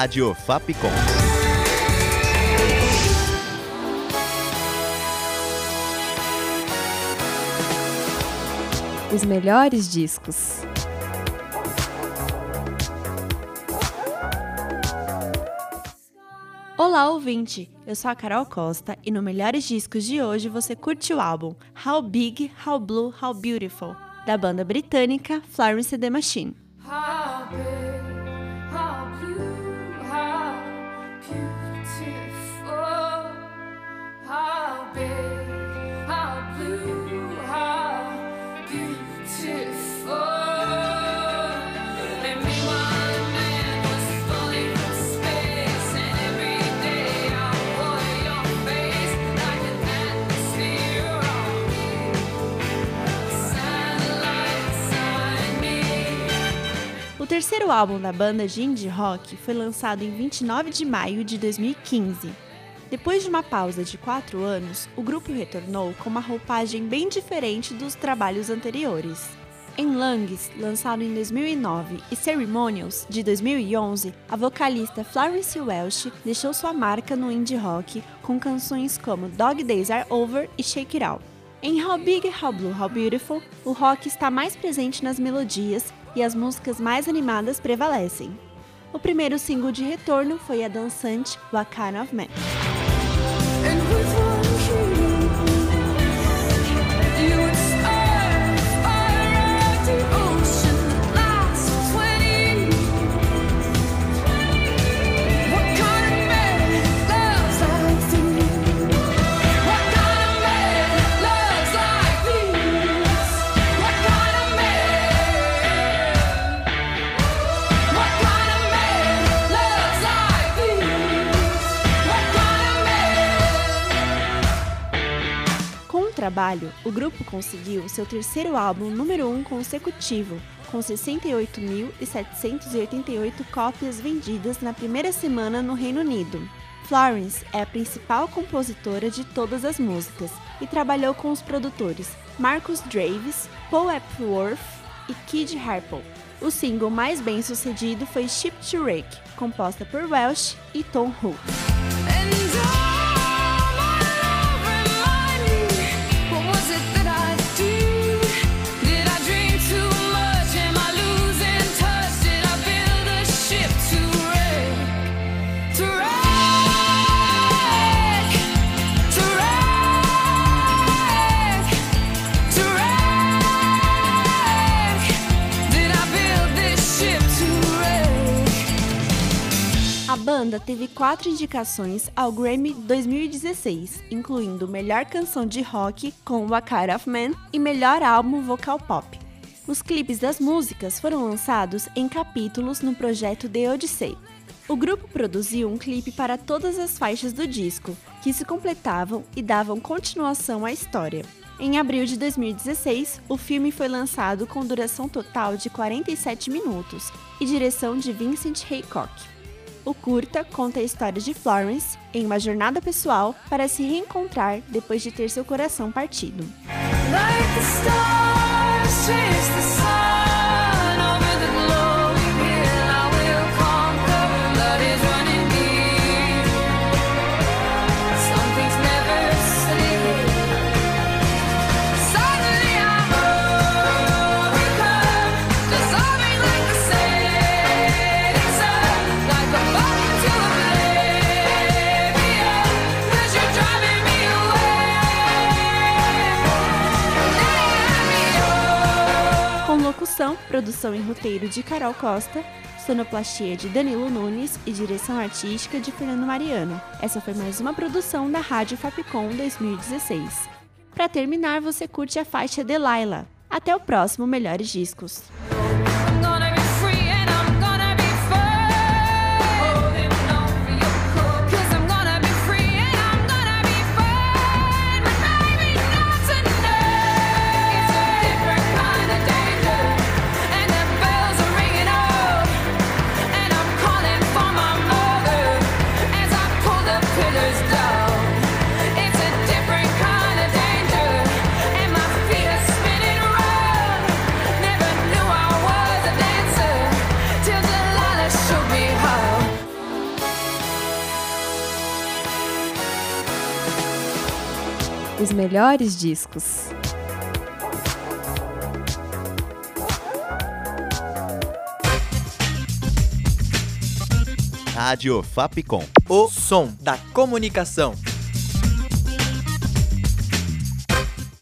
Rádio Fapcom. Os melhores discos. Olá, ouvinte! Eu sou a Carol Costa e no Melhores Discos de hoje você curte o álbum How Big, How Blue, How Beautiful, da banda britânica Florence and the Machine. Terceiro álbum da banda de indie rock foi lançado em 29 de maio de 2015. Depois de uma pausa de quatro anos, o grupo retornou com uma roupagem bem diferente dos trabalhos anteriores. Em Lungs, lançado em 2009, e Ceremonials, de 2011, a vocalista Florence Welsh deixou sua marca no indie rock com canções como Dog Days Are Over e Shake It Out. Em How Big, How Blue, How Beautiful, o rock está mais presente nas melodias e as músicas mais animadas prevalecem. O primeiro single de retorno foi a dançante What Kind of Man. Trabalho, o grupo conseguiu seu terceiro álbum número 1 um consecutivo, com 68.788 cópias vendidas na primeira semana no Reino Unido. Florence é a principal compositora de todas as músicas e trabalhou com os produtores Marcus Draves, Paul Epworth e Kid Harpo. O single mais bem sucedido foi Ship to Rake, composta por Welsh e Tom Hook. Banda teve quatro indicações ao Grammy 2016, incluindo Melhor Canção de Rock com What Kind of Man e Melhor Álbum Vocal Pop. Os clipes das músicas foram lançados em capítulos no projeto The Odyssey. O grupo produziu um clipe para todas as faixas do disco, que se completavam e davam continuação à história. Em abril de 2016, o filme foi lançado com duração total de 47 minutos e direção de Vincent Haycock. O curta conta a história de Florence em uma jornada pessoal para se reencontrar depois de ter seu coração partido. Like produção e roteiro de Carol Costa, sonoplastia de Danilo Nunes e direção artística de Fernando Mariano. Essa foi mais uma produção da Rádio Fapcom 2016. Para terminar, você curte a faixa Delilah. Até o próximo Melhores Discos. Os melhores discos. Rádio Fapcom. O som da comunicação.